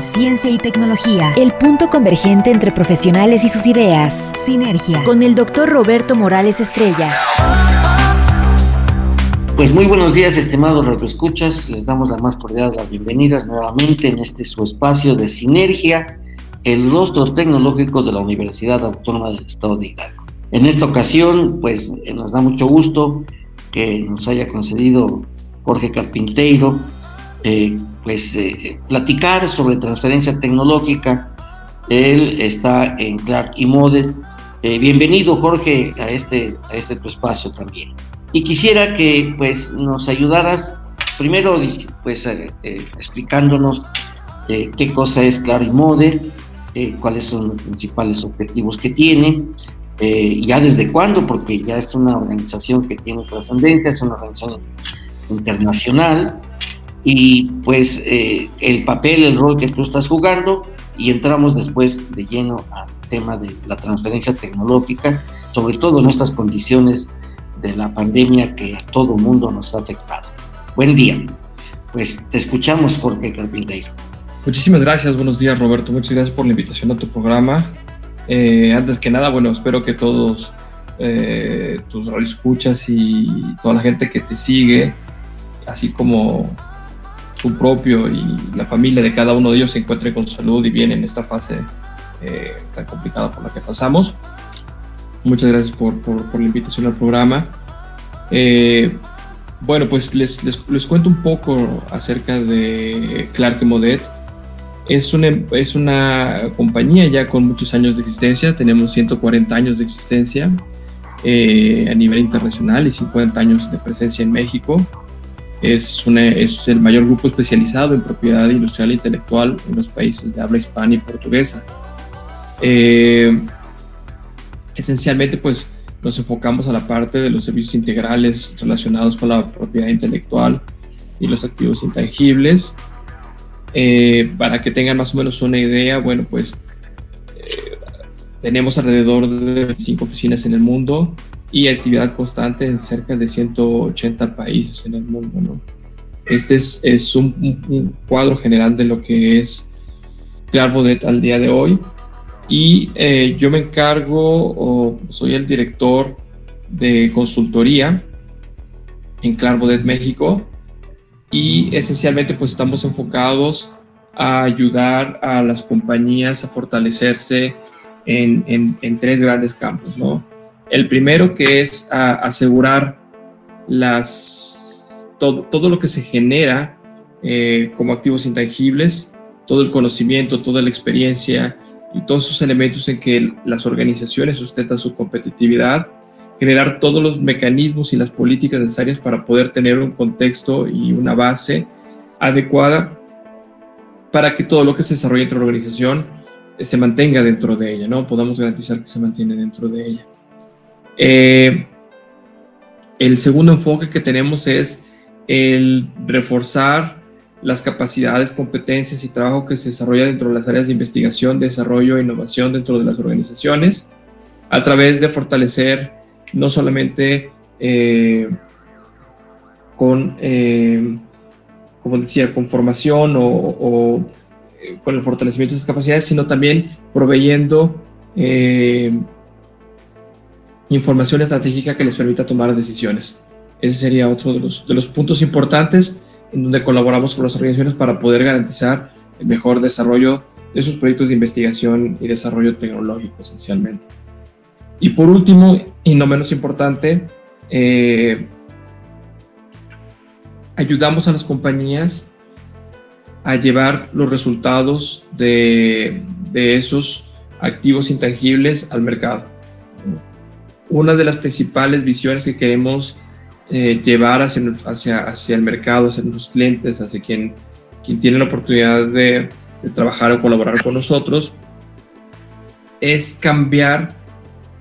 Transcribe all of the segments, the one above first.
Ciencia y tecnología, el punto convergente entre profesionales y sus ideas. Sinergia, con el doctor Roberto Morales Estrella. Pues muy buenos días, estimados escuchas. Les damos la más cordial las bienvenidas nuevamente en este su espacio de Sinergia, el rostro tecnológico de la Universidad Autónoma del Estado de Hidalgo. En esta ocasión, pues eh, nos da mucho gusto que nos haya concedido Jorge Carpinteiro, eh, pues eh, platicar sobre transferencia tecnológica. Él está en Clark y Mode. bienvenido Jorge a este, a este tu espacio también. Y quisiera que pues nos ayudaras primero pues explicándonos qué cosa es Clark y Mode, cuáles son los principales objetivos que tiene, eh, ya desde cuándo, porque ya es una organización que tiene trascendencia, es una organización internacional, y pues eh, el papel, el rol que tú estás jugando, y entramos después de lleno al tema de la transferencia tecnológica, sobre todo en estas condiciones de la pandemia que a todo mundo nos ha afectado. Buen día. Pues te escuchamos, Jorge Carpinteiro. Muchísimas gracias, buenos días Roberto, muchas gracias por la invitación a tu programa. Eh, antes que nada, bueno, espero que todos eh, tus escuchas y toda la gente que te sigue, así como tu propio y la familia de cada uno de ellos se encuentren con salud y bien en esta fase eh, tan complicada por la que pasamos. Muchas gracias por, por, la invitación al programa. bueno, pues les, les, les, cuento un poco acerca de Clark Modet. Es una, es una compañía ya con muchos años de existencia, tenemos 140 años de existencia eh, a nivel internacional y 50 años de presencia en México. Es, una, es el mayor grupo especializado en propiedad industrial e intelectual en los países de habla hispana y portuguesa. Eh, esencialmente, pues nos enfocamos a la parte de los servicios integrales relacionados con la propiedad intelectual y los activos intangibles eh, para que tengan más o menos una idea, bueno, pues eh, tenemos alrededor de cinco oficinas en el mundo y actividad constante en cerca de 180 países en el mundo, ¿no? Este es, es un, cuadro general de lo que es Clarbodet al día de hoy. Y eh, yo me encargo, o soy el director de consultoría en Clarbodet México y esencialmente pues estamos enfocados a ayudar a las compañías a fortalecerse en, en, tres grandes campos, ¿no? El primero que es asegurar las, todo, todo, lo que se genera eh, como activos intangibles, todo el conocimiento, toda la experiencia y todos esos elementos en que las organizaciones sustentan su competitividad generar todos los mecanismos y las políticas necesarias para poder tener un contexto y una base adecuada para que todo lo que se desarrolle dentro de la organización eh, se mantenga dentro de ella, ¿no? Podamos garantizar que se mantiene dentro de ella. Eh, el segundo enfoque que tenemos es el reforzar las capacidades, competencias y trabajo que se desarrolla dentro de las áreas de investigación, desarrollo e innovación dentro de las organizaciones, a través de fortalecer no solamente eh, con, eh, como decía, con formación o, eh, con el fortalecimiento de sus capacidades, sino también proveyendo información estratégica que les permita tomar decisiones. Ese sería otro de los, de los puntos importantes en donde colaboramos con las organizaciones para poder garantizar el mejor desarrollo de sus proyectos de investigación y desarrollo tecnológico esencialmente. Y por último, y no menos importante, eh, ayudamos a las compañías a llevar los resultados de, esos activos intangibles al mercado. Una de las principales visiones que queremos eh, llevar hacia, el mercado, hacia nuestros clientes, hacia quien, quien tiene la oportunidad de trabajar o colaborar con nosotros, es cambiar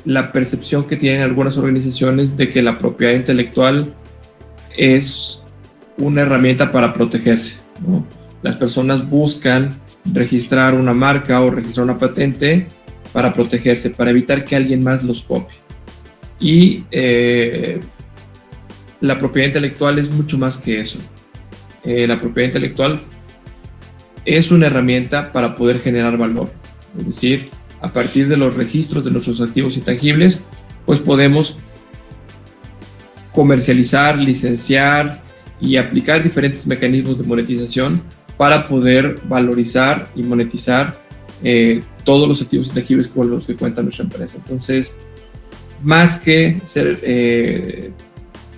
la percepción que tienen algunas organizaciones de que la propiedad intelectual es una herramienta para protegerse. Las personas buscan registrar una marca o registrar una patente para protegerse, para evitar que alguien más los copie. Y eh, la propiedad intelectual es mucho más que eso. Eh, la propiedad intelectual es una herramienta para poder generar valor. Es decir, a partir de los registros de nuestros activos intangibles, pues podemos comercializar, licenciar y aplicar diferentes mecanismos de monetización para poder valorizar y monetizar eh, todos los activos intangibles con los que cuenta nuestra empresa. Entonces, más que ser, eh,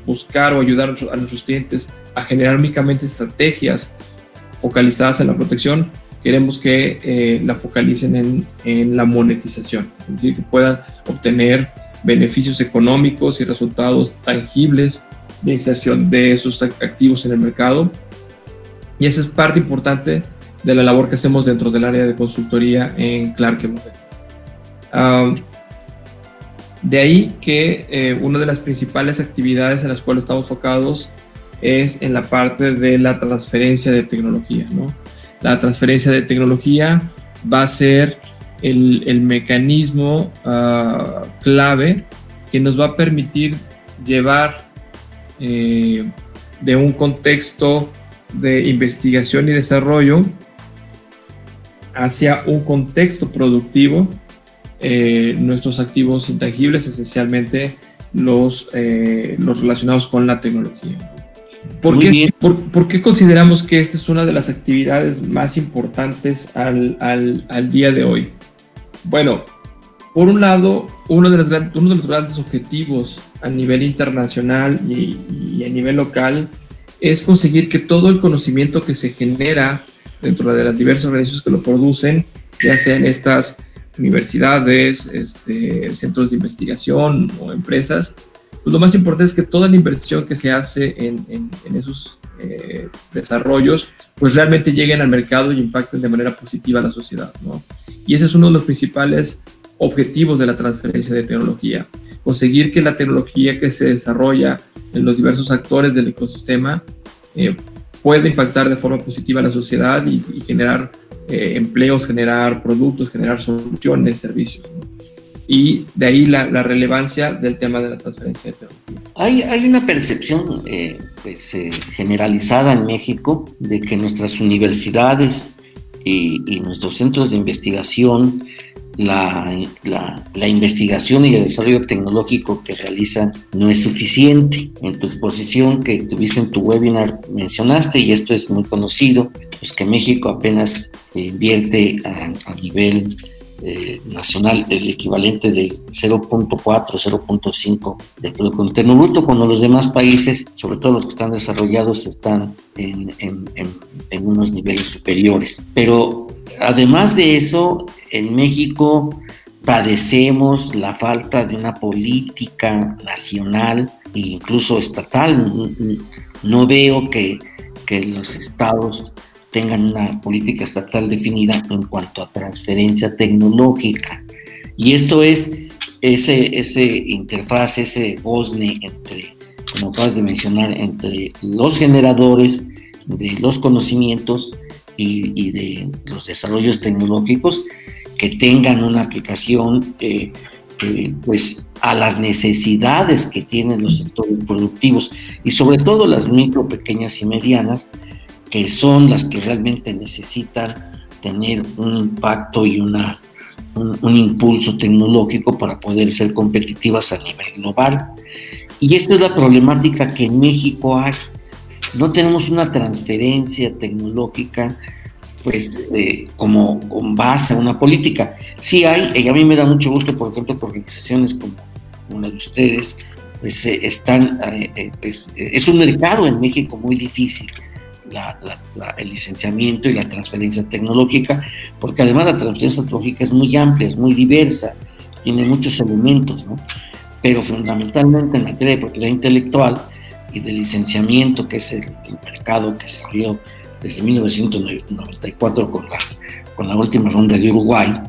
buscar o ayudar a nuestros clientes a generar únicamente estrategias focalizadas en la protección, queremos que eh, la focalicen en, en, la monetización, es decir, que puedan obtener beneficios económicos y resultados tangibles de inserción de esos activos en el mercado. Y esa es parte importante de la labor que hacemos dentro del área de consultoría en Clark um, de ahí que eh, una de las principales actividades en las cuales estamos enfocados es en la parte de la transferencia de tecnología. ¿no? La transferencia de tecnología va a ser el, mecanismo uh, clave que nos va a permitir llevar eh, de un contexto de investigación y desarrollo hacia un contexto productivo eh, nuestros activos intangibles, esencialmente los, eh, los relacionados con la tecnología. ¿Por qué, por, qué, consideramos que esta es una de las actividades más importantes al, al, al día de hoy? Bueno, por un lado, uno de, los, uno de los grandes objetivos a nivel internacional y, y, a nivel local es conseguir que todo el conocimiento que se genera dentro de las diversas organizaciones que lo producen, ya sean estas universidades, este, centros de investigación o empresas, pues lo más importante es que toda la inversión que se hace en, esos eh, desarrollos, pues realmente lleguen al mercado y impacten de manera positiva a la sociedad. ¿no? Y ese es uno de los principales objetivos de la transferencia de tecnología. Conseguir que la tecnología que se desarrolla en los diversos actores del ecosistema eh, pueda impactar de forma positiva a la sociedad y generar eh, empleos, generar productos, generar soluciones, servicios. Y de ahí la, relevancia del tema de la transferencia de tecnología. Hay, hay una percepción eh, pues, eh, generalizada en México de que nuestras universidades y, y nuestros centros de investigación la, la, investigación y el desarrollo tecnológico que realizan no es suficiente. En tu exposición que tuviste en tu webinar mencionaste, y esto es muy conocido, pues que México apenas invierte a, nivel eh, nacional el equivalente del 0.4, 0.5 del Producto Interno Bruto, cuando los demás países, sobre todo los que están desarrollados, están en, en, unos niveles superiores. Pero además de eso, en México padecemos la falta de una política nacional e incluso estatal. No veo que, los estados tengan una política estatal definida en cuanto a transferencia tecnológica. Y esto es ese, ese interfaz, ese gozne entre, como acabas de mencionar, entre los generadores de los conocimientos y, de los desarrollos tecnológicos que tengan una aplicación eh, eh, pues a las necesidades que tienen los sectores productivos y sobre todo las micro, pequeñas y medianas, que son las que realmente necesitan tener un impacto y una, un, impulso tecnológico para poder ser competitivas a nivel global. Y esta es la problemática que en México hay no tenemos una transferencia tecnológica pues eh, como con base a una política. Sí hay, y a mí me da mucho gusto, por ejemplo, que organizaciones como una de ustedes, pues eh, están, eh, pues, es un mercado en México muy difícil. El licenciamiento y la transferencia tecnológica, porque además la transferencia tecnológica es muy amplia, es muy diversa, tiene muchos elementos, ¿no? pero fundamentalmente en materia de propiedad intelectual, y de licenciamiento, que es el, mercado que se abrió desde 1994 con la con la última ronda de Uruguay,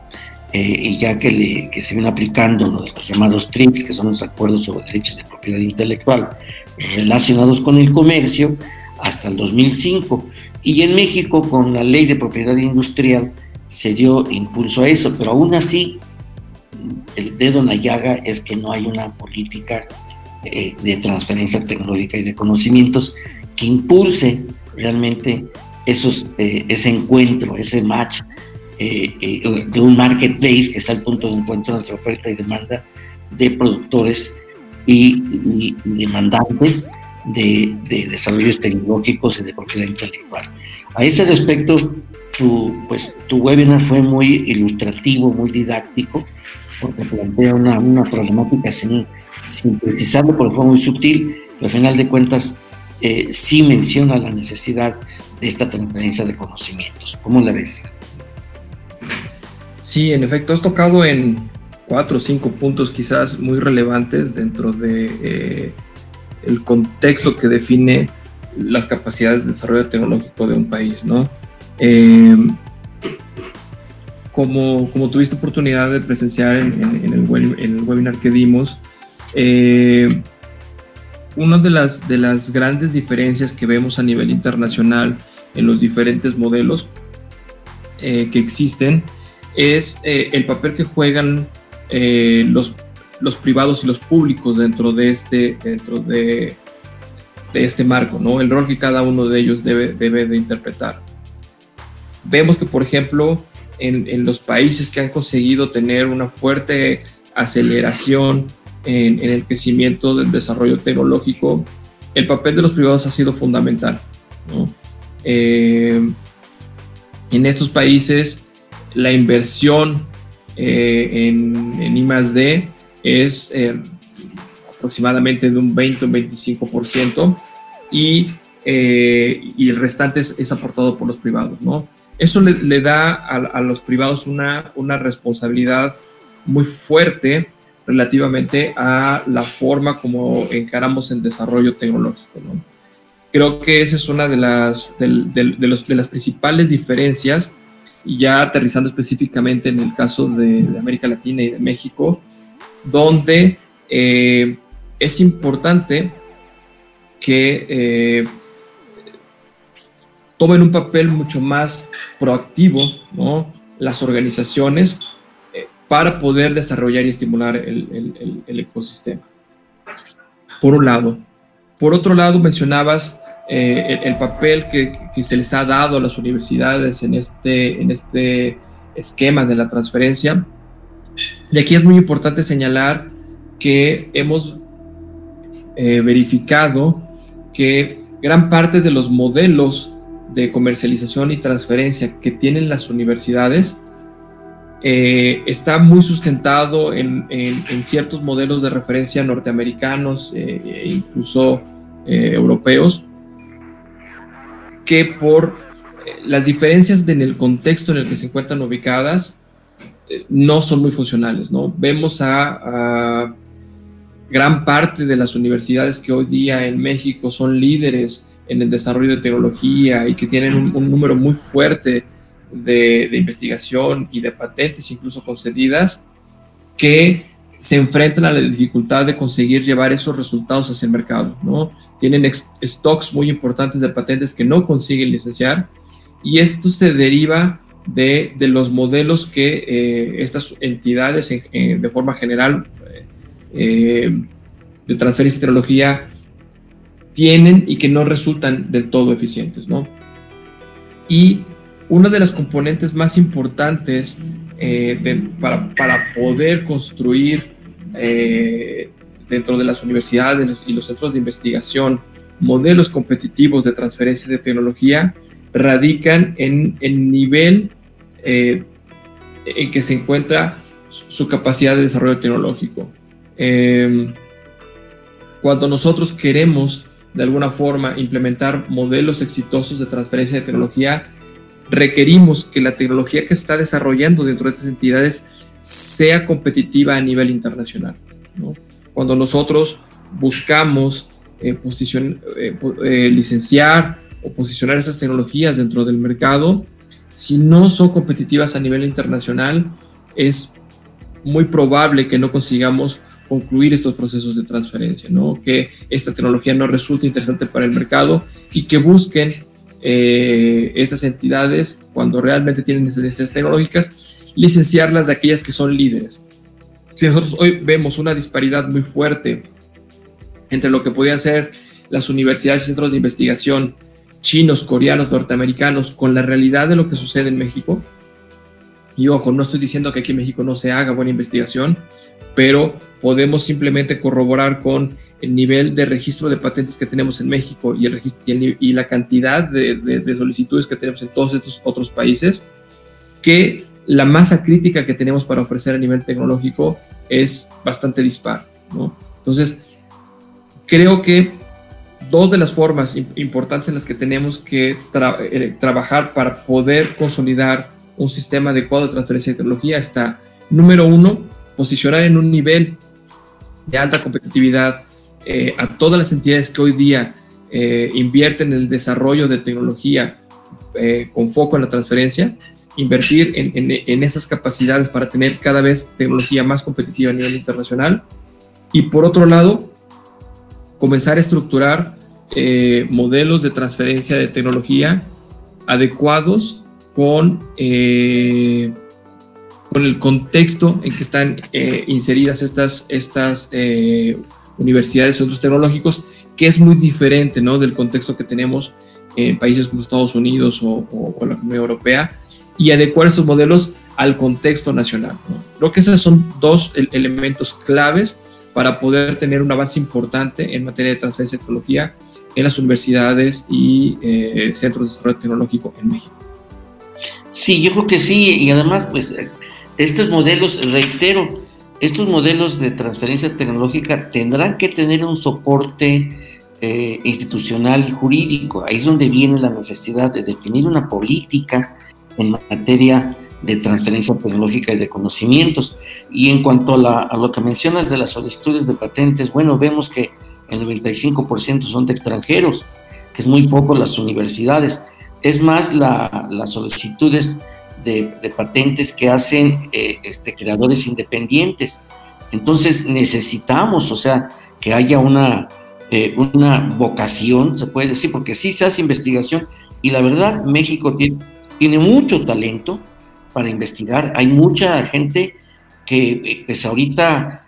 eh, y ya que, le, que se viene aplicando lo de los llamados TRIPS, que son los acuerdos sobre derechos de propiedad intelectual relacionados con el comercio, hasta el 2005. Y en México, con la ley de propiedad industrial, se dio impulso a eso, pero aún así, el dedo en la llaga es que no hay una política eh, de transferencia tecnológica y de conocimientos que impulse realmente esos, eh, ese encuentro, ese match eh, de un marketplace que está el punto de encuentro entre oferta y demanda de productores y, demandantes de, de, desarrollos tecnológicos y de propiedad intelectual. A ese respecto, tu, pues, tu webinar fue muy ilustrativo, muy didáctico, porque plantea una, una problemática sin, sin precisarlo, porque fue muy sutil, pero al final de cuentas eh, sí menciona la necesidad de esta transferencia de conocimientos. ¿Cómo la ves? Sí, en efecto, has tocado en cuatro o cinco puntos quizás muy relevantes dentro de eh, el contexto que define las capacidades de desarrollo tecnológico de un país, ¿no? Eh, como, como, tuviste oportunidad de presenciar en, el, webinar que dimos, eh, una de las, de las grandes diferencias que vemos a nivel internacional en los diferentes modelos eh, que existen es el papel que juegan los, los privados y los públicos dentro de este, dentro de, este marco, ¿no? El rol que cada uno de ellos debe, debe de interpretar. Vemos que, por ejemplo, en, los países que han conseguido tener una fuerte aceleración en, el crecimiento del desarrollo tecnológico, el papel de los privados ha sido fundamental. Eh, en estos países, la inversión eh, en, en I es eh, aproximadamente de un 20 o 25% y, y el restante es, es, aportado por los privados. ¿no? Eso le, da a, los privados una, una responsabilidad muy fuerte relativamente a la forma como encaramos el desarrollo tecnológico. Creo que esa es una de las, de, los, de las principales diferencias, ya aterrizando específicamente en el caso de, América Latina y de México, donde eh, es importante que eh, tomen un papel mucho más proactivo, ¿no? Las organizaciones eh, para poder desarrollar y estimular el, ecosistema. Por un lado. Por otro lado, mencionabas el, papel que, se les ha dado a las universidades en este, en este esquema de la transferencia. Y aquí es muy importante señalar que hemos eh, verificado que gran parte de los modelos de comercialización y transferencia que tienen las universidades eh, está muy sustentado en, ciertos modelos de referencia norteamericanos eh, e incluso europeos, que por las diferencias en el contexto en el que se encuentran ubicadas no son muy funcionales. ¿no? Vemos a gran parte de las universidades que hoy día en México son líderes en el desarrollo de tecnología y que tienen un, número muy fuerte de, investigación y de patentes incluso concedidas, que se enfrentan a la dificultad de conseguir llevar esos resultados hacia el mercado, ¿no? Tienen stocks muy importantes de patentes que no consiguen licenciar y esto se deriva de, de los modelos que eh, estas entidades de forma general eh, de transferencia de tecnología tienen y que no resultan del todo eficientes, ¿no? Y una de las componentes más importantes eh, para, para, poder construir eh, dentro de las universidades y los centros de investigación modelos competitivos de transferencia de tecnología radican en el nivel eh, en que se encuentra su capacidad de desarrollo tecnológico. cuando nosotros queremos de alguna forma implementar modelos exitosos de transferencia de tecnología, requerimos que la tecnología que se está desarrollando dentro de estas entidades sea competitiva a nivel internacional. Cuando nosotros buscamos eh, eh, eh, licenciar o posicionar esas tecnologías dentro del mercado, si no son competitivas a nivel internacional, es muy probable que no consigamos concluir estos procesos de transferencia, ¿no? que esta tecnología no resulte interesante para el mercado y que busquen eh, estas entidades, cuando realmente tienen necesidades tecnológicas, licenciarlas de aquellas que son líderes. Si nosotros hoy vemos una disparidad muy fuerte entre lo que podían ser las universidades y centros de investigación chinos, coreanos, norteamericanos, con la realidad de lo que sucede en México, y ojo, no estoy diciendo que aquí en México no se haga buena investigación, pero podemos simplemente corroborar con el nivel de registro de patentes que tenemos en México y, el, y, la cantidad de, solicitudes que tenemos en todos estos otros países, que la masa crítica que tenemos para ofrecer a nivel tecnológico es bastante dispar. Entonces, creo que dos de las formas importantes en las que tenemos que eh, trabajar para poder consolidar un sistema adecuado de transferencia de tecnología está, número uno, posicionar en un nivel de alta competitividad eh, a todas las entidades que hoy día eh, invierten en el desarrollo de tecnología con foco en la transferencia, invertir en, esas capacidades para tener cada vez tecnología más competitiva a nivel internacional. Y por otro lado, comenzar a estructurar modelos de transferencia de tecnología adecuados con, con el contexto en que están inseridas estas, estas universidades, centros tecnológicos, que es muy diferente ¿no? del contexto que tenemos en países como Estados Unidos o, la Comunidad Europea y adecuar esos modelos al contexto nacional. Creo que esos son dos elementos claves para poder tener un avance importante en materia de transferencia de tecnología en las universidades y eh, centros de desarrollo tecnológico en México. Sí, yo creo que sí, y además, pues, estos modelos, reitero, estos modelos de transferencia tecnológica tendrán que tener un soporte eh, institucional y jurídico. Ahí es donde viene la necesidad de definir una política en materia de transferencia tecnológica y de conocimientos. Y en cuanto a, lo que mencionas de las solicitudes de patentes, bueno, vemos que el 95% son de extranjeros, que es muy poco las universidades. Es más, las solicitudes de, patentes que hacen eh, este, creadores independientes. Entonces necesitamos, o sea, que haya una, eh, una vocación, se puede decir, porque sí se hace investigación y la verdad México tiene, tiene mucho talento para investigar. Hay mucha gente que eh, pues ahorita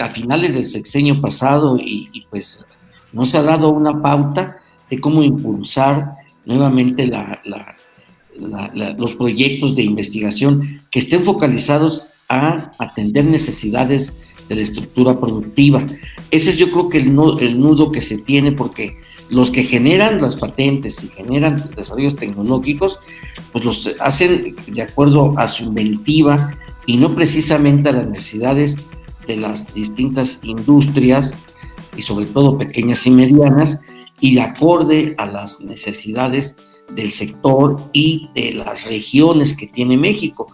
a finales del sexenio pasado y, pues no se ha dado una pauta de cómo impulsar nuevamente los proyectos de investigación que estén focalizados a atender necesidades de la estructura productiva. Ese es yo creo que el nudo, el nudo que se tiene porque los que generan las patentes y generan desarrollos tecnológicos, pues los hacen de acuerdo a su inventiva y no precisamente a las necesidades de las distintas industrias y sobre todo pequeñas y medianas y de acorde a las necesidades del sector y de las regiones que tiene México.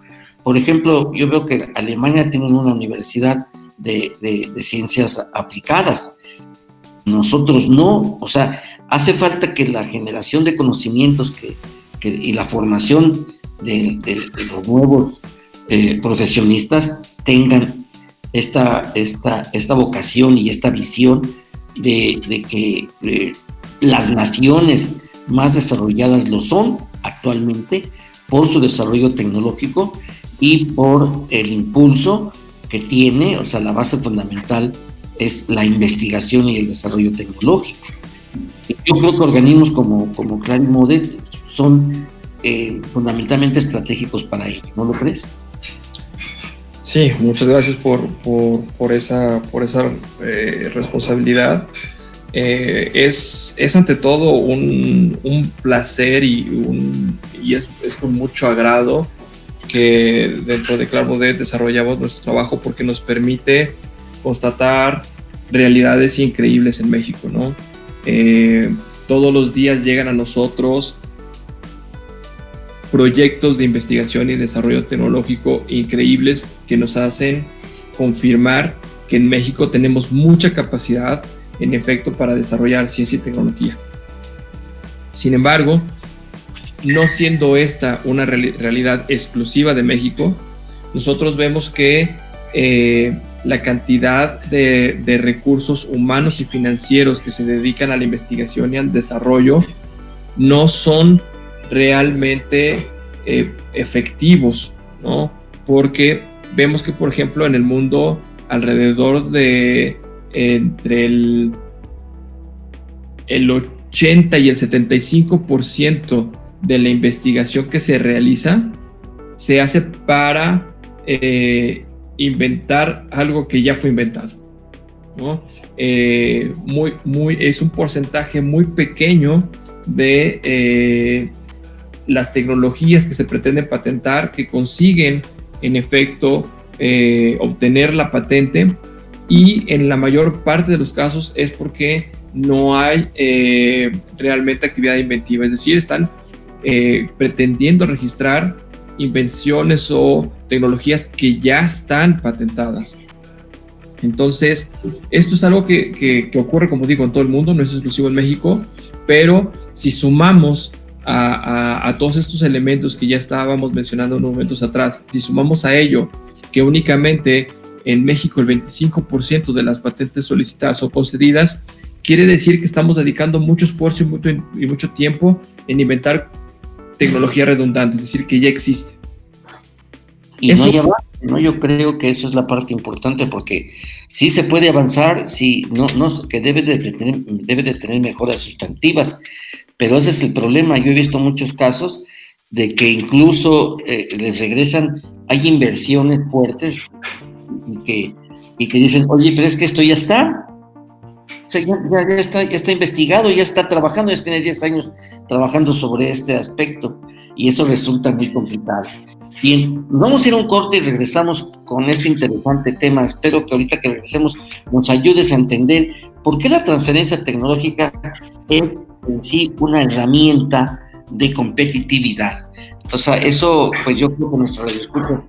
Por ejemplo, yo veo que Alemania tiene una universidad de, ciencias aplicadas. Nosotros no, o sea, hace falta que la generación de conocimientos que, y la formación de, los nuevos eh, profesionistas tengan esta, esta, esta vocación y esta visión de, que eh, las naciones más desarrolladas lo son actualmente por su desarrollo tecnológico y por el impulso que tiene, o sea, la base fundamental es la investigación y el desarrollo tecnológico. Yo creo que organismos como, como Clarimode son eh, fundamentalmente estratégicos para ello, ¿no lo crees? Sí, muchas gracias por, por, esa, por esa eh, responsabilidad. Eh, es, es, ante todo un, placer y, un, y es, con mucho agrado que dentro de Clarmodet desarrollamos nuestro trabajo porque nos permite constatar realidades increíbles en México, ¿no? Eh, todos los días llegan a nosotros proyectos de investigación y desarrollo tecnológico increíbles que nos hacen confirmar que en México tenemos mucha capacidad en efecto para desarrollar ciencia y tecnología. Sin embargo, no siendo esta una realidad exclusiva de México, nosotros vemos que eh, la cantidad de, recursos humanos y financieros que se dedican a la investigación y al desarrollo no son realmente eh, efectivos, ¿no? Porque vemos que, por ejemplo, en el mundo alrededor de entre el, el 80 y el 75% de la investigación que se realiza se hace para eh, inventar algo que ya fue inventado. Eh, muy, muy, es un porcentaje muy pequeño de eh, las tecnologías que se pretenden patentar que consiguen en efecto eh, obtener la patente y en la mayor parte de los casos es porque no hay realmente actividad inventiva, es decir, están pretendiendo registrar invenciones o tecnologías que ya están patentadas. Entonces, esto es algo que, ocurre, como digo, en todo el mundo, no es exclusivo en México, pero si sumamos a, todos estos elementos que ya estábamos mencionando unos momentos atrás, si sumamos a ello que únicamente en México el 25% de las patentes solicitadas o concedidas, quiere decir que estamos dedicando mucho esfuerzo y mucho, y mucho tiempo en inventar tecnología redundante, es decir, que ya existe. Y no, hay ¿no? Yo creo que eso es la parte importante porque sí se puede avanzar, sí, no, no, que debe de, tener, debe de tener mejoras sustantivas, pero ese es el problema. Yo he visto muchos casos de que incluso eh, les regresan, hay inversiones fuertes y que, y que dicen, oye, pero es que esto ya está, ya, está, ya está investigado, ya está trabajando, ya tiene 10 años trabajando sobre este aspecto y eso resulta muy complicado. Y vamos a ir a un corte y regresamos con este interesante tema. Espero que ahorita que regresemos nos ayudes a entender por qué la transferencia tecnológica es en sí una herramienta de competitividad. Sea, eso, pues yo creo que nuestros radioescuchas,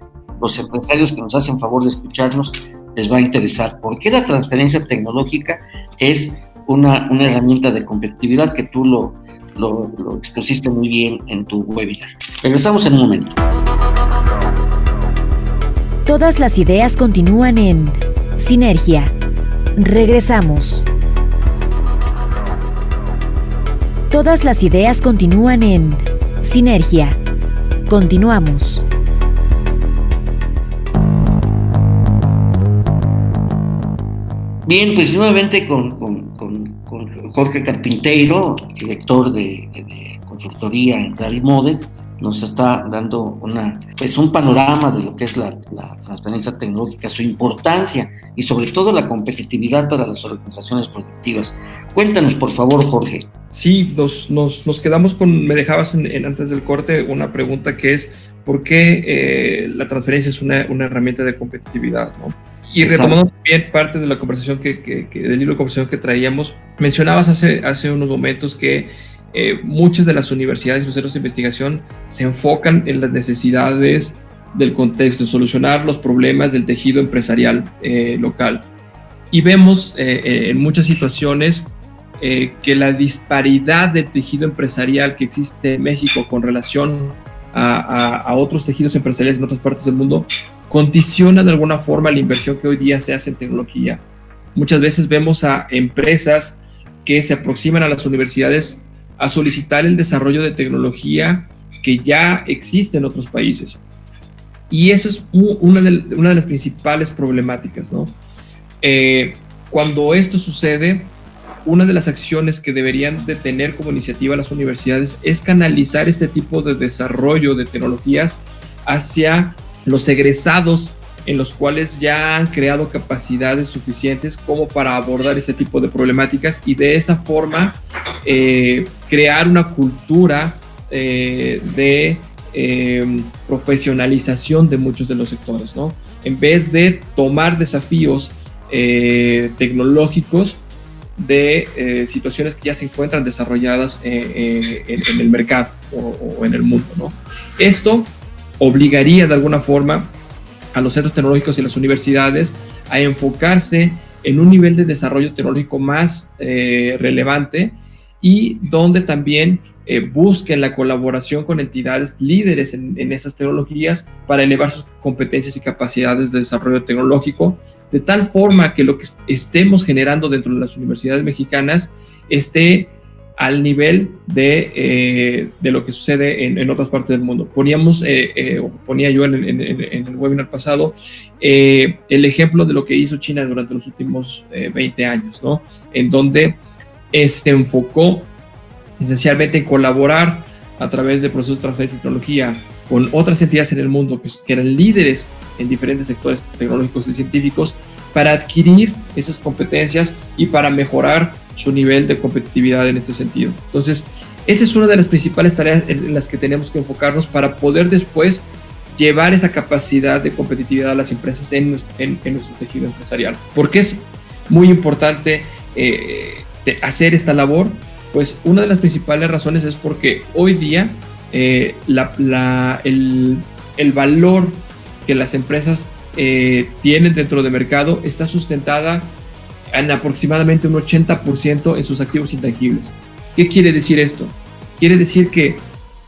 los empresarios que nos hacen favor de escucharnos, les va a interesar. ¿Por qué la transferencia tecnológica es una, una herramienta de competitividad que tú lo, lo, lo expusiste muy bien en tu webinar? Regresamos en un momento. Todas las ideas continúan en Sinergia. Regresamos. Todas las ideas continúan en Sinergia. Continuamos. Bien, pues nuevamente con, Jorge Carpinteiro, director de, consultoría en Rally Model, nos está dando una, pues un panorama de lo que es la, transferencia tecnológica, su importancia y sobre todo la competitividad para las organizaciones productivas. Cuéntanos, por favor, Jorge. Sí, nos, nos, quedamos con, me dejabas en, antes del corte una pregunta que es, ¿por qué eh, la transferencia es una, una, herramienta de competitividad? ¿no? Y retomando también parte de la conversación que, que, que, del libro de conversación que traíamos, mencionabas hace, hace unos momentos que eh, muchas de las universidades y los centros de investigación se enfocan en las necesidades del contexto, en solucionar los problemas del tejido empresarial eh, local. Y vemos eh, en muchas situaciones que la disparidad del tejido empresarial que existe en México con relación a, a, otros tejidos empresariales en otras partes del mundo condiciona de alguna forma la inversión que hoy día se hace en tecnología. Muchas veces vemos a empresas que se aproximan a las universidades a solicitar el desarrollo de tecnología que ya existe en otros países. Y eso es una de, una de las principales problemáticas. ¿no? Eh, cuando esto sucede, una de las acciones que deberían de tener como iniciativa las universidades es canalizar este tipo de desarrollo de tecnologías hacia los egresados en los cuales ya han creado capacidades suficientes como para abordar este tipo de problemáticas y de esa forma eh, crear una cultura eh, de em, profesionalización de muchos de los sectores, ¿no? En vez de tomar desafíos eh, tecnológicos de situaciones que ya se encuentran desarrolladas en, el mercado o, o, en el mundo, ¿no? Esto obligaría de alguna forma a los centros tecnológicos y las universidades a enfocarse en un nivel de desarrollo tecnológico más eh, relevante y donde también eh, busquen la colaboración con entidades líderes en, en, esas tecnologías para elevar sus competencias y capacidades de desarrollo tecnológico, de tal forma que lo que estemos generando dentro de las universidades mexicanas esté al nivel de, eh, de lo que sucede en, en, otras partes del mundo. Poníamos, eh, eh, ponía yo en, en, en, el webinar pasado, el ejemplo de lo que hizo China durante los últimos 20 años, ¿no? En donde se enfocó esencialmente en colaborar a través de procesos transferencia de tecnología con otras entidades en el mundo que, que eran líderes en diferentes sectores tecnológicos y científicos para adquirir esas competencias y para mejorar su nivel de competitividad en este sentido. Entonces, esa es una de las principales tareas en las que tenemos que enfocarnos para poder después llevar esa capacidad de competitividad a las empresas en, nuestro tejido empresarial. ¿Por qué es muy importante eh, hacer esta labor? Pues una de las principales razones es porque hoy día eh, el, valor que las empresas eh, tienen dentro del mercado está sustentada en aproximadamente un 80% en sus activos intangibles. ¿Qué quiere decir esto? Quiere decir que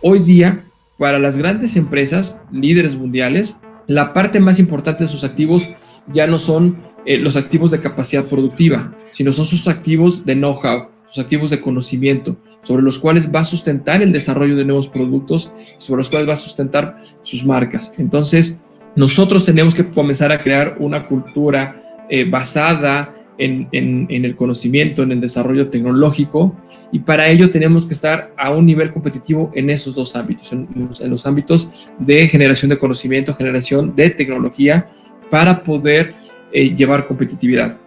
hoy día, para las grandes empresas, líderes mundiales, la parte más importante de sus activos ya no son eh, los activos de capacidad productiva, sino son sus activos de know-how, sus activos de conocimiento, sobre los cuales va a sustentar el desarrollo de nuevos productos, sobre los cuales va a sustentar sus marcas. Entonces, nosotros tenemos que comenzar a crear una cultura eh, basada en, el conocimiento, en el desarrollo tecnológico, y para ello tenemos que estar a un nivel competitivo en esos dos ámbitos, en, los, ámbitos de generación de conocimiento, generación de tecnología, para poder eh, llevar competitividad.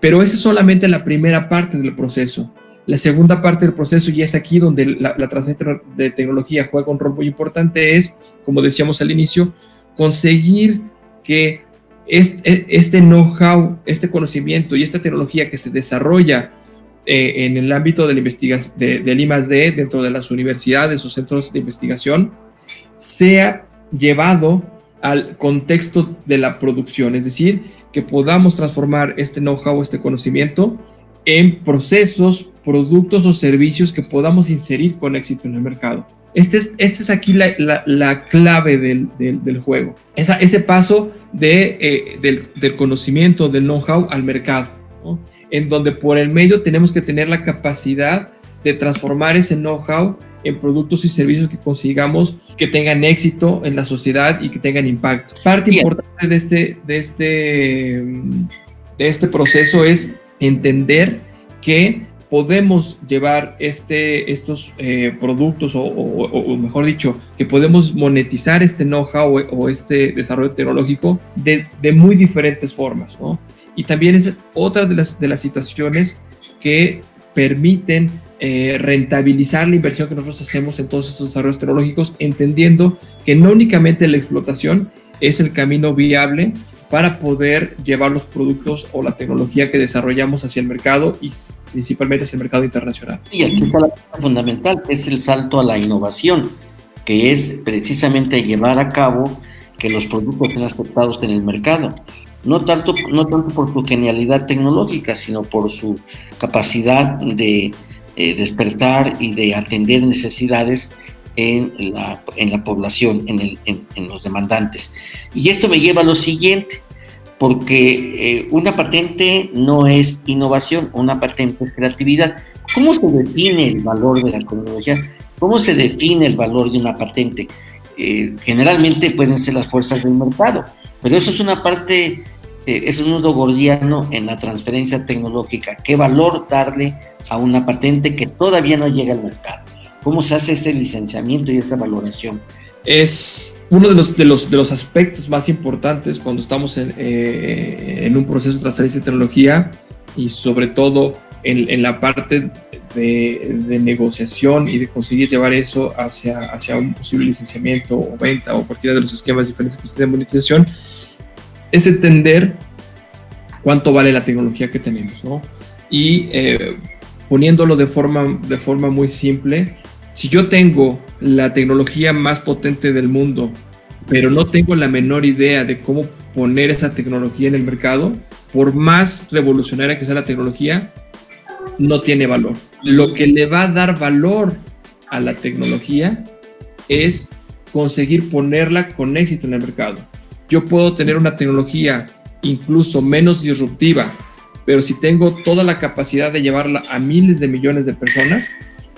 Pero esa es solamente la primera parte del proceso. La segunda parte del proceso, y es aquí donde la, la transferencia de tecnología juega un rol muy importante, es, como decíamos al inicio, conseguir que este know-how, este conocimiento y esta tecnología que se desarrolla eh, en el ámbito de la investigación de, del I+D dentro de las universidades o centros de investigación sea llevado al contexto de la producción, es decir, que podamos transformar este know-how, este conocimiento en procesos, productos o servicios que podamos inserir con éxito en el mercado. Este es, este es aquí la, la, clave del, del, juego. Esa, ese paso de, eh, del, del, conocimiento, del know-how al mercado, ¿no? en donde por el medio tenemos que tener la capacidad de transformar ese know-how en productos y servicios que consigamos que tengan éxito en la sociedad y que tengan impacto. Parte importante de este, de este, de este proceso es entender que podemos llevar este, estos eh, productos o, mejor dicho, que podemos monetizar este know-how o, este desarrollo tecnológico de, de, muy diferentes formas. ¿no? Y también es otra de las, de las situaciones que permiten eh, rentabilizar la inversión que nosotros hacemos en todos estos desarrollos tecnológicos, entendiendo que no únicamente la explotación es el camino viable, para poder llevar los productos o la tecnología que desarrollamos hacia el mercado y principalmente hacia el mercado internacional. Y aquí está la parte fundamental, que es el salto a la innovación, que es precisamente llevar a cabo que los productos sean aceptados en el mercado. No tanto, no tanto por su genialidad tecnológica, sino por su capacidad de eh, despertar y de atender necesidades en la, en la población, en, en, los demandantes. Y esto me lleva a lo siguiente, porque eh, una patente no es innovación, una patente es creatividad. ¿Cómo se define el valor de la tecnología? ¿Cómo se define el valor de una patente? Eh, generalmente pueden ser las fuerzas del mercado, pero eso es una parte, eh, es un nudo gordiano en la transferencia tecnológica. ¿Qué valor darle a una patente que todavía no llega al mercado? ¿Cómo se hace ese licenciamiento y esa valoración? Es uno de los, de los, de los aspectos más importantes cuando estamos en, eh, en un proceso de transferencia de tecnología y sobre todo en, en la parte de, de, negociación y de conseguir llevar eso hacia, hacia un posible licenciamiento o venta o cualquiera de los esquemas diferentes que existen de monetización, es entender cuánto vale la tecnología que tenemos, ¿no? Y eh, poniéndolo de forma, de forma muy simple, si yo tengo la tecnología más potente del mundo, pero no tengo la menor idea de cómo poner esa tecnología en el mercado, por más revolucionaria que sea la tecnología, no tiene valor. Lo que le va a dar valor a la tecnología es conseguir ponerla con éxito en el mercado. Yo puedo tener una tecnología incluso menos disruptiva, pero si tengo toda la capacidad de llevarla a miles de millones de personas,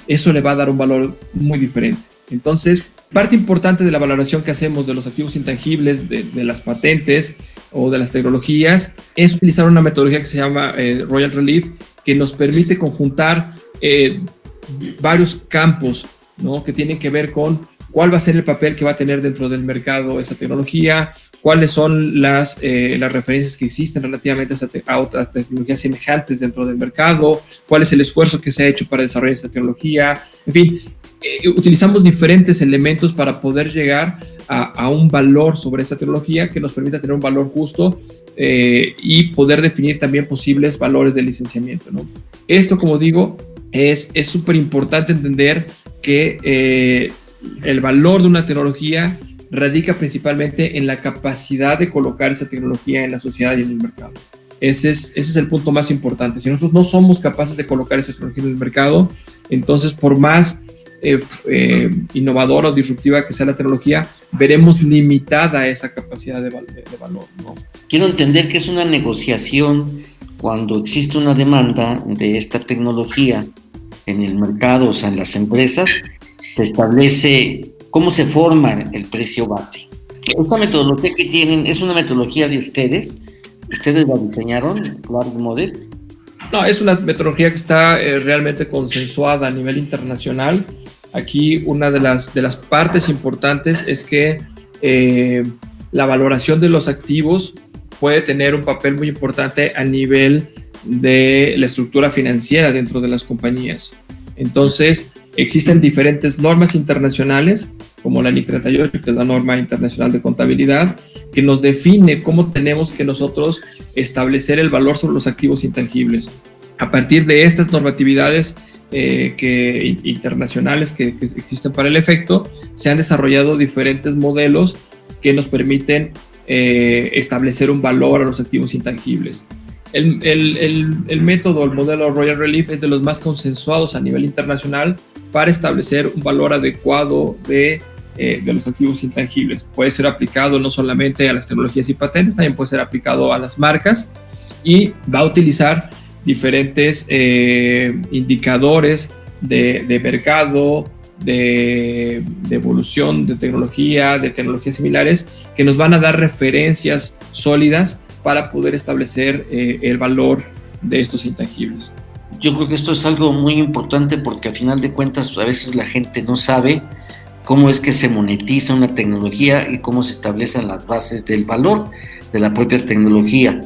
eso le va a dar un valor muy diferente. Entonces, parte importante de la valoración que hacemos de los activos intangibles, de, las patentes o de las tecnologías, es utilizar una metodología que se llama eh, Royal Relief, que nos permite conjuntar eh, varios campos ¿no? que tienen que ver con cuál va a ser el papel que va a tener dentro del mercado esa tecnología, cuáles son las, eh, las referencias que existen relativamente a, otras tecnologías semejantes dentro del mercado, cuál es el esfuerzo que se ha hecho para desarrollar esa tecnología, en fin, eh, utilizamos diferentes elementos para poder llegar a, un valor sobre esa tecnología que nos permita tener un valor justo eh, y poder definir también posibles valores de licenciamiento. ¿no? Esto, como digo, es súper importante entender que el valor de una tecnología radica principalmente en la capacidad de colocar esa tecnología en la sociedad y en el mercado. Ese es, ese es el punto más importante. Si nosotros no somos capaces de colocar esa tecnología en el mercado, entonces por más eh, eh, innovadora o disruptiva que sea la tecnología, veremos limitada esa capacidad de, valor. Quiero entender que es una negociación cuando existe una demanda de esta tecnología en el mercado, o sea, en las empresas, se establece cómo se forma el precio base. Esta metodología que tienen es una metodología de ustedes. ¿Ustedes la diseñaron, Clark Model? No, es una metodología que está eh, realmente consensuada a nivel internacional. Aquí una de las, de las partes importantes es que eh, la valoración de los activos puede tener un papel muy importante a nivel de la estructura financiera dentro de las compañías. Entonces, Existen diferentes normas internacionales, como la NIC 38, que es la norma internacional de contabilidad, que nos define cómo tenemos que nosotros establecer el valor sobre los activos intangibles. A partir de estas normatividades eh, que, internacionales que, existen para el efecto, se han desarrollado diferentes modelos que nos permiten eh, establecer un valor a los activos intangibles. El, el, el, método, el modelo Royal Relief es de los más consensuados a nivel internacional para establecer un valor adecuado de, eh, de, los activos intangibles. Puede ser aplicado no solamente a las tecnologías y patentes, también puede ser aplicado a las marcas y va a utilizar diferentes eh, indicadores de, mercado, de, de, evolución de tecnología, de tecnologías similares, que nos van a dar referencias sólidas para poder establecer eh, el valor de estos intangibles. Yo creo que esto es algo muy importante porque a final de cuentas a veces la gente no sabe cómo es que se monetiza una tecnología y cómo se establecen las bases del valor de la propia tecnología.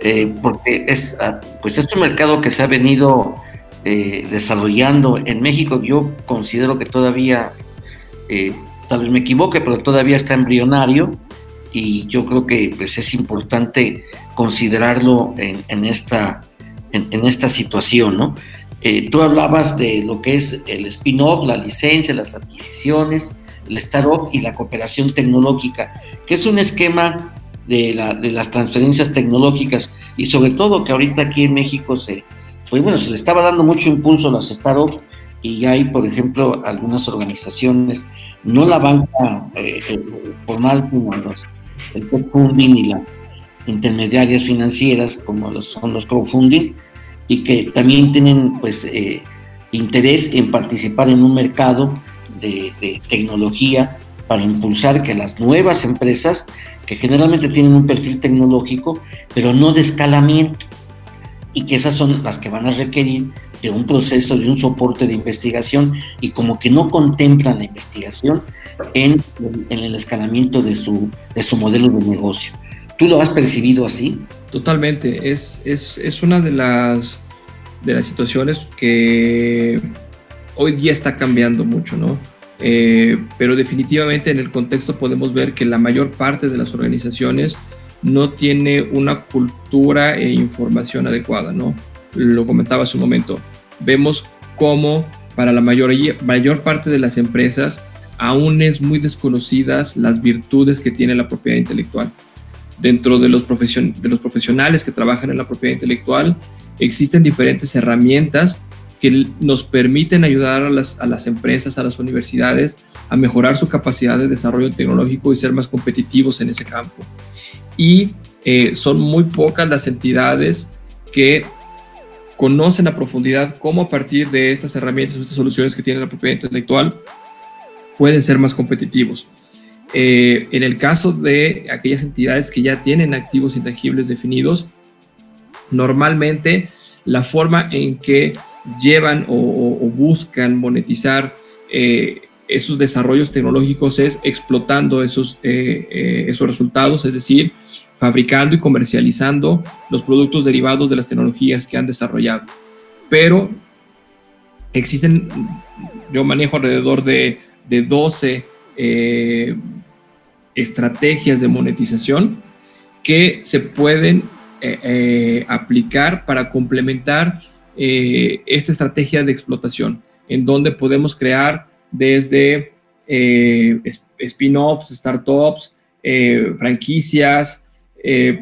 Eh, porque es, ah, pues es un mercado que se ha venido eh, desarrollando en México. Yo considero que todavía, tal vez me equivoque, pero todavía está embrionario y yo creo que pues, es importante considerarlo en, esta, en, esta situación, ¿no? Eh, tú hablabas de lo que es el spin-off, la licencia, las adquisiciones, el startup y la cooperación tecnológica, que es un esquema de, la, de, las transferencias tecnológicas y sobre todo que ahorita aquí en México se, pues bueno, se le estaba dando mucho impulso a las startups y hay, por ejemplo, algunas organizaciones, no la banca eh, eh formal, como el crowdfunding y las intermediarias financieras como son los crowdfunding y que también tienen pues eh, interés en participar en un mercado de, tecnología para impulsar que las nuevas empresas que generalmente tienen un perfil tecnológico pero no de escalamiento y que esas son las que van a requerir de un proceso, de un soporte de investigación y como que no contemplan la investigación en, el escalamiento de su, de su modelo de negocio. ¿Tú lo has percibido así? Totalmente, es, es, es una de las, de las situaciones que hoy día está cambiando mucho, ¿no? Eh, pero definitivamente en el contexto podemos ver que la mayor parte de las organizaciones no tiene una cultura e información adecuada, ¿no? Lo comentaba hace un momento. Vemos cómo para la mayoría, mayor parte de las empresas aún es muy desconocidas las virtudes que tiene la propiedad intelectual. Dentro de los, de los profesionales que trabajan en la propiedad intelectual, existen diferentes herramientas que nos permiten ayudar a las, a las empresas, a las universidades a mejorar su capacidad de desarrollo tecnológico y ser más competitivos en ese campo. Y eh, son muy pocas las entidades que conocen a profundidad cómo a partir de estas herramientas estas soluciones que tiene la propiedad intelectual pueden ser más competitivos. Eh, en el caso de aquellas entidades que ya tienen activos intangibles definidos, normalmente la forma en que llevan o, buscan monetizar eh, esos desarrollos tecnológicos es explotando esos, eh, esos resultados, es decir, fabricando y comercializando los productos derivados de las tecnologías que han desarrollado. Pero existen, yo manejo alrededor de, de 12 estrategias de monetización que se pueden eh, eh, aplicar para complementar eh, esta estrategia de explotación, en donde podemos crear desde spin-offs, startups, franquicias,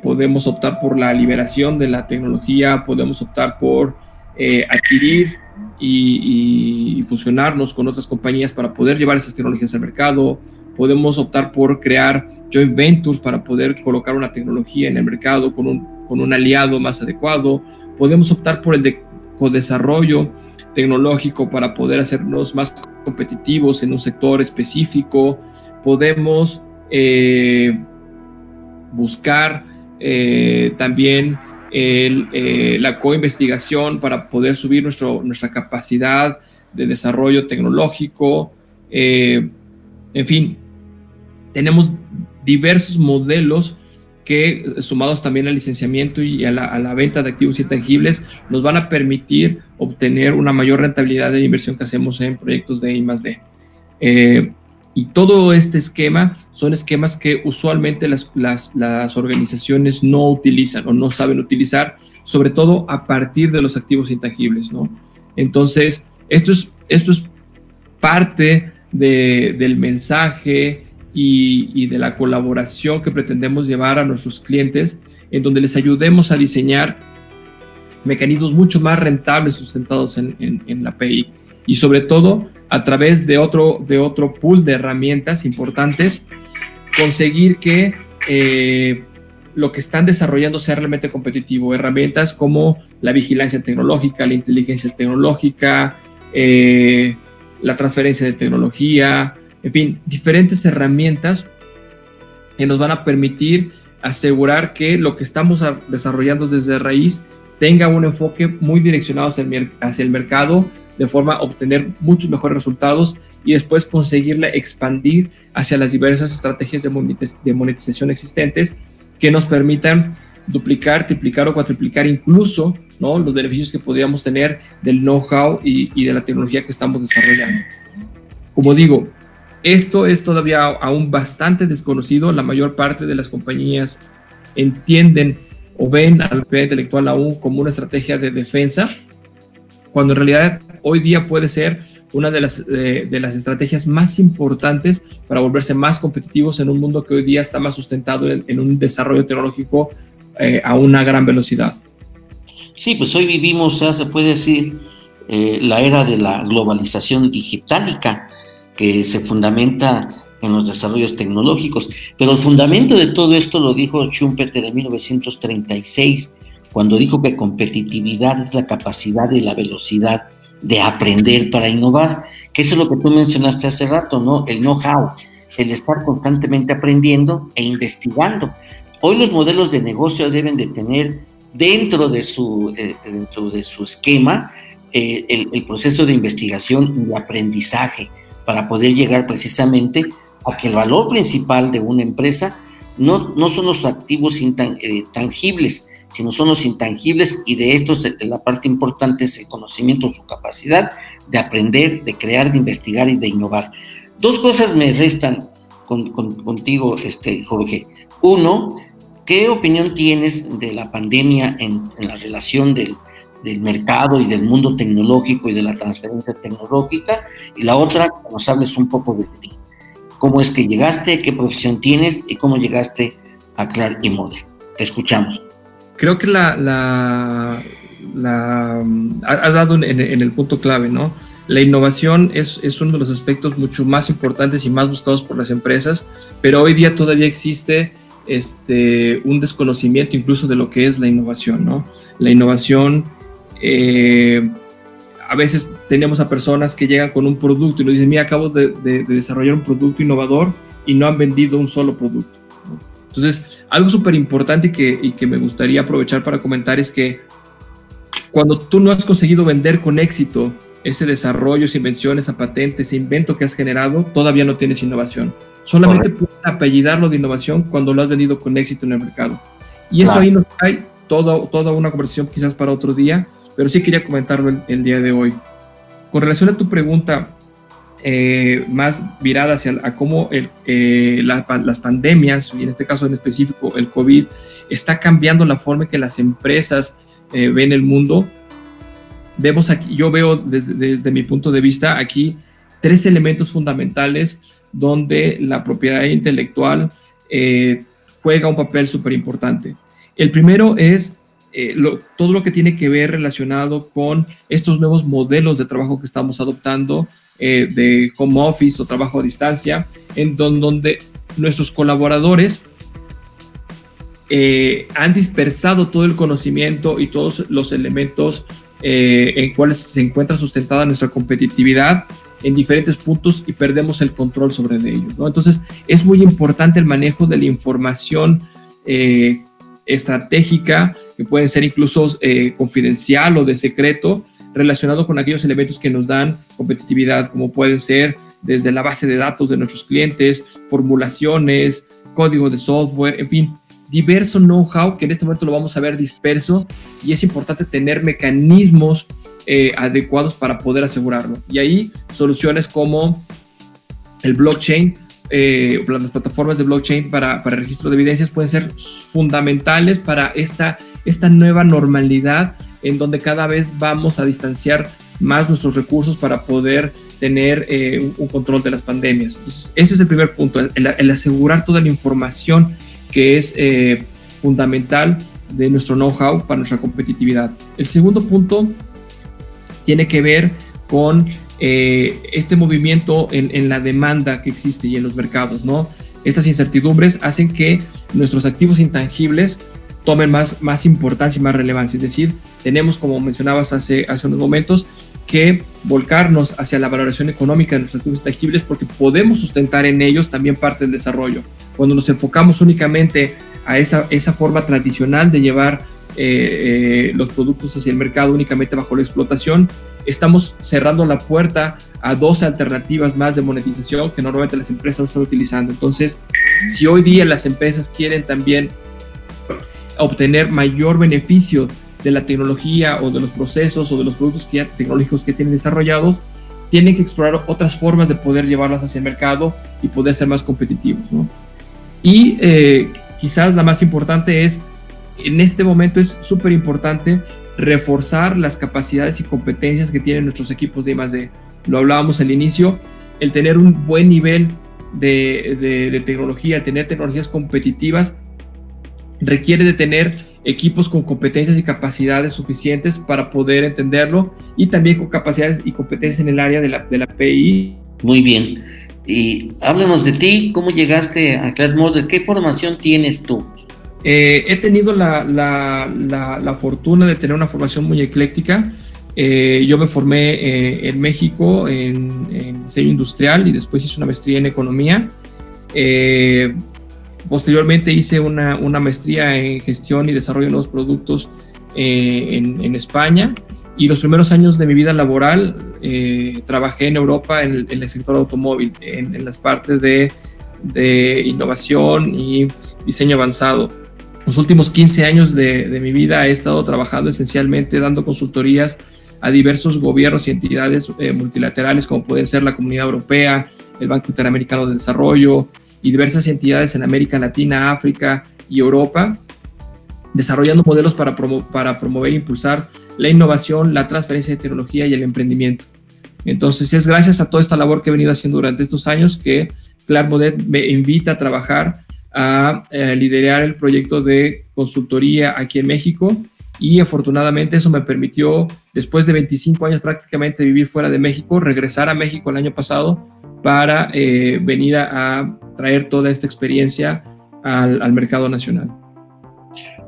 podemos optar por la liberación de la tecnología, podemos optar por adquirir y, y, fusionarnos con otras compañías para poder llevar esas tecnologías al mercado, podemos optar por crear joint ventures para poder colocar una tecnología en el mercado con un, con un aliado más adecuado, podemos optar por el de co-desarrollo tecnológico para poder hacernos más competitivos en un sector específico, podemos eh, buscar eh, también el, eh, la coinvestigación para poder subir nuestro, nuestra capacidad de desarrollo tecnológico. En fin, tenemos diversos modelos que, sumados también al licenciamiento y a la, venta de activos intangibles, nos van a permitir obtener una mayor rentabilidad de la inversión que hacemos en proyectos de I +D. Eh, y todo este esquema son esquemas que usualmente las, las, las, organizaciones no utilizan o no saben utilizar, sobre todo a partir de los activos intangibles, ¿no? Entonces, esto es, esto es parte de, del mensaje y, de la colaboración que pretendemos llevar a nuestros clientes, en donde les ayudemos a diseñar mecanismos mucho más rentables sustentados en, la API y sobre todo a través de otro, de otro pool de herramientas importantes, conseguir que eh, lo que están desarrollando sea realmente competitivo. Herramientas como la vigilancia tecnológica, la inteligencia tecnológica, eh, la transferencia de tecnología, en fin, diferentes herramientas que nos van a permitir asegurar que lo que estamos desarrollando desde raíz tenga un enfoque muy direccionado hacia el, mercado, de forma a obtener muchos mejores resultados y después conseguirla expandir hacia las diversas estrategias de monetización existentes que nos permitan duplicar, triplicar o cuatriplicar incluso ¿no? los beneficios que podríamos tener del know-how y, de la tecnología que estamos desarrollando. Como digo, esto es todavía aún bastante desconocido. La mayor parte de las compañías entienden o ven a la intelectual aún como una estrategia de defensa, cuando en realidad hoy día puede ser una de las, de, las estrategias más importantes para volverse más competitivos en un mundo que hoy día está más sustentado en, un desarrollo tecnológico eh, a una gran velocidad. Sí, pues hoy vivimos, se puede decir, eh, la era de la globalización digitálica que se fundamenta en los desarrollos tecnológicos. Pero el fundamento de todo esto lo dijo Schumpeter en 1936, cuando dijo que competitividad es la capacidad y la velocidad de aprender para innovar, que eso es lo que tú mencionaste hace rato, ¿no? El know-how, el estar constantemente aprendiendo e investigando. Hoy los modelos de negocio deben de tener dentro de su, eh, dentro de su esquema eh, el, proceso de investigación y aprendizaje para poder llegar precisamente a que el valor principal de una empresa no, no son los activos eh, tangibles, sino son los intangibles y de estos la parte importante es el conocimiento, su capacidad de aprender, de crear, de investigar y de innovar. Dos cosas me restan contigo, este, Jorge. Uno, ¿qué opinión tienes de la pandemia en la relación del, del mercado y del mundo tecnológico y de la transferencia tecnológica, y la otra, nos hables un poco de ti. ¿Cómo es que llegaste? ¿Qué profesión tienes? ¿Y cómo llegaste a Clark y Mode? Te escuchamos. Creo que la, la, la, has dado en, el punto clave, ¿no? La innovación es, es, uno de los aspectos mucho más importantes y más buscados por las empresas, pero hoy día todavía existe este, un desconocimiento incluso de lo que es la innovación, ¿no? La innovación, eh, a veces tenemos a personas que llegan con un producto y nos dicen, mira, acabo de, de desarrollar un producto innovador y no han vendido un solo producto. Entonces, algo súper importante y que, que me gustaría aprovechar para comentar es que cuando tú no has conseguido vender con éxito ese desarrollo, esa invención, esa patente, ese invento que has generado, todavía no tienes innovación. Solamente puedes apellidarlo de innovación cuando lo has vendido con éxito en el mercado. Y eso ahí nos trae todo, toda una conversación quizás para otro día, pero sí quería comentarlo el día de hoy. Con relación a tu pregunta, eh, más virada hacia a cómo eh, las pandemias, y en este caso en específico el COVID, está cambiando la forma en que las empresas eh, ven el mundo. Vemos aquí, yo veo desde, desde mi punto de vista aquí tres elementos fundamentales donde la propiedad intelectual juega un papel súper importante. El primero es todo lo que tiene que ver relacionado con estos nuevos modelos de trabajo que estamos adoptando eh, de home office o trabajo a distancia, en donde nuestros colaboradores eh, han dispersado todo el conocimiento y todos los elementos eh, en cuales se encuentra sustentada nuestra competitividad en diferentes puntos y perdemos el control sobre ellos. ¿no? Entonces es muy importante el manejo de la información estratégica, que pueden ser incluso confidencial o de secreto, relacionado con aquellos elementos que nos dan competitividad, como pueden ser desde la base de datos de nuestros clientes, formulaciones, código de software, en fin, diverso know-how que en este momento lo vamos a ver disperso y es importante tener mecanismos eh, adecuados para poder asegurarlo. Y ahí soluciones como el blockchain, eh, las plataformas de blockchain para, para registro de evidencias pueden ser fundamentales para esta, esta nueva normalidad en donde cada vez vamos a distanciar más nuestros recursos para poder tener eh, un, control de las pandemias. Entonces, ese es el primer punto, el, asegurar toda la información que es eh, fundamental de nuestro know-how para nuestra competitividad. El segundo punto tiene que ver con eh, este movimiento en, en, la demanda que existe y en los mercados, ¿no? Estas incertidumbres hacen que nuestros activos intangibles tomen más, más importancia y más relevancia. Es decir, tenemos, como mencionabas hace, hace unos momentos, que volcarnos hacia la valoración económica de nuestros activos tangibles porque podemos sustentar en ellos también parte del desarrollo. Cuando nos enfocamos únicamente a esa, esa forma tradicional de llevar eh, eh, los productos hacia el mercado únicamente bajo la explotación, estamos cerrando la puerta a dos alternativas más de monetización que normalmente las empresas no están utilizando. Entonces, si hoy día las empresas quieren también obtener mayor beneficio de la tecnología o de los procesos o de los productos que ya, tecnológicos que tienen desarrollados, tienen que explorar otras formas de poder llevarlas hacia el mercado y poder ser más competitivos. Y eh, quizás la más importante es, en este momento es súper importante reforzar las capacidades y competencias que tienen nuestros equipos de I+D. Lo hablábamos al inicio, el tener un buen nivel de, de, de tecnología, tener tecnologías competitivas, requiere de tener equipos con competencias y capacidades suficientes para poder entenderlo y también con capacidades y competencias en el área de la, de la PI. Muy bien. Y háblanos de ti, ¿cómo llegaste a Cloud ¿Qué formación tienes tú? Eh, he tenido la, fortuna de tener una formación muy ecléctica. Eh, yo me formé eh, en México en, diseño industrial y después hice una maestría en economía. Posteriormente hice una, maestría en gestión y desarrollo de nuevos productos eh, en, en, España y los primeros años de mi vida laboral eh, trabajé en Europa en, el sector automóvil, en, en las partes de, de, innovación y diseño avanzado. Los últimos 15 años de, de mi vida he estado trabajando esencialmente dando consultorías a diversos gobiernos y entidades eh, multilaterales como pueden ser la Comunidad Europea, el Banco Interamericano de Desarrollo, y diversas entidades en América Latina, África y Europa, desarrollando modelos para, para promover e impulsar la innovación, la transferencia de tecnología y el emprendimiento. Entonces es gracias a toda esta labor que he venido haciendo durante estos años que Clark Modet me invita a trabajar a eh, liderar el proyecto de consultoría aquí en México y afortunadamente eso me permitió, después de 25 años prácticamente vivir fuera de México, regresar a México el año pasado para eh, venir a, traer toda esta experiencia al, mercado nacional.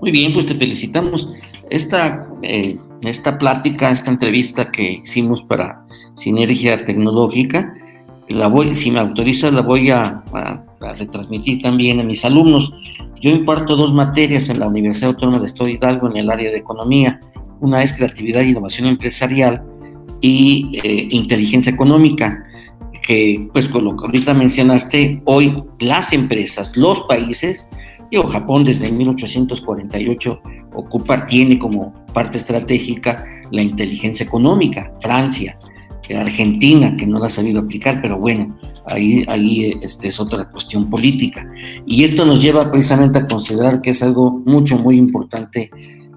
Muy bien, pues te felicitamos. Esta, eh, esta plática, esta entrevista que hicimos para Sinergia Tecnológica, la voy, si me autorizas, la voy a, a retransmitir también a mis alumnos. Yo imparto dos materias en la Universidad Autónoma de Estado Hidalgo en el área de economía. Una es creatividad e innovación empresarial y eh, inteligencia económica, que pues con lo que ahorita mencionaste, hoy las empresas, los países, digo, Japón desde 1848 ocupa, tiene como parte estratégica la inteligencia económica, Francia, Argentina, que no la ha sabido aplicar, pero bueno, ahí, ahí este, es otra cuestión política. Y esto nos lleva precisamente a considerar que es algo mucho, muy importante,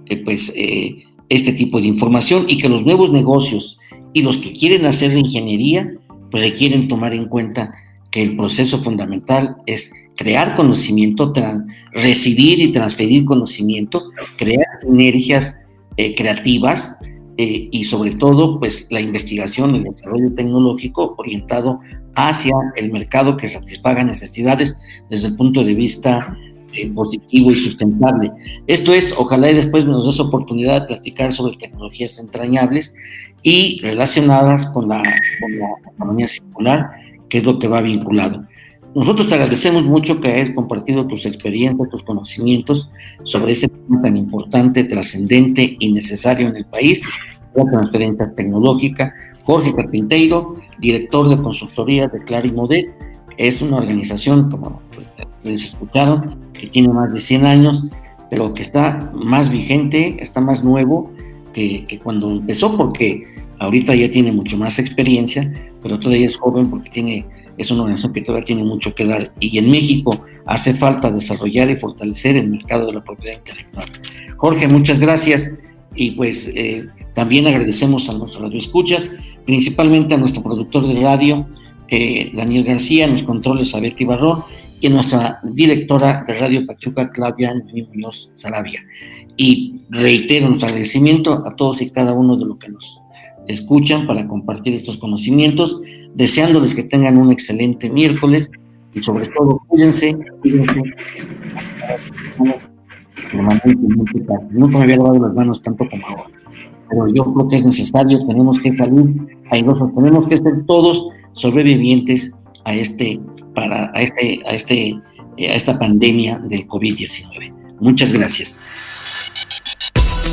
eh, pues, eh, este tipo de información y que los nuevos negocios y los que quieren hacer ingeniería, pues requieren tomar en cuenta que el proceso fundamental es crear conocimiento, recibir y transferir conocimiento, crear sinergias eh, creativas, eh, y sobre todo pues la investigación el desarrollo tecnológico orientado hacia el mercado que satisfaga necesidades desde el punto de vista eh, positivo y sustentable. Esto es, ojalá y después nos des oportunidad de platicar sobre tecnologías entrañables y relacionadas con la, con la economía circular, que es lo que va vinculado. Nosotros te agradecemos mucho que hayas compartido tus experiencias, tus conocimientos sobre ese tema tan importante, trascendente y necesario en el país, la transferencia tecnológica. Jorge Carpinteiro, director de consultoría de Clarimodet, es una organización, como les escucharon, que tiene más de 100 años, pero que está más vigente, está más nuevo que, que cuando empezó, porque ahorita ya tiene mucho más experiencia, pero todavía es joven porque tiene es una organización que todavía tiene mucho que dar y en México hace falta desarrollar y fortalecer el mercado de la propiedad intelectual. Jorge, muchas gracias y pues eh, también agradecemos a nuestros radioescuchas, principalmente a nuestro productor de radio, eh, Daniel García, en los controles a Betty Barrón y a nuestra directora de Radio Pachuca, Claudia Muñoz Sarabia. Y reitero nuestro agradecimiento a todos y cada uno de los que nos escuchan para compartir estos conocimientos deseándoles que tengan un excelente miércoles y sobre todo cuídense, cuídense. Nunca me había lavado las manos tanto como ahora. Pero yo creo que es necesario, tenemos que salir airosos, tenemos que ser todos sobrevivientes a este, para, a este, a este, a esta pandemia del COVID-19. Muchas gracias.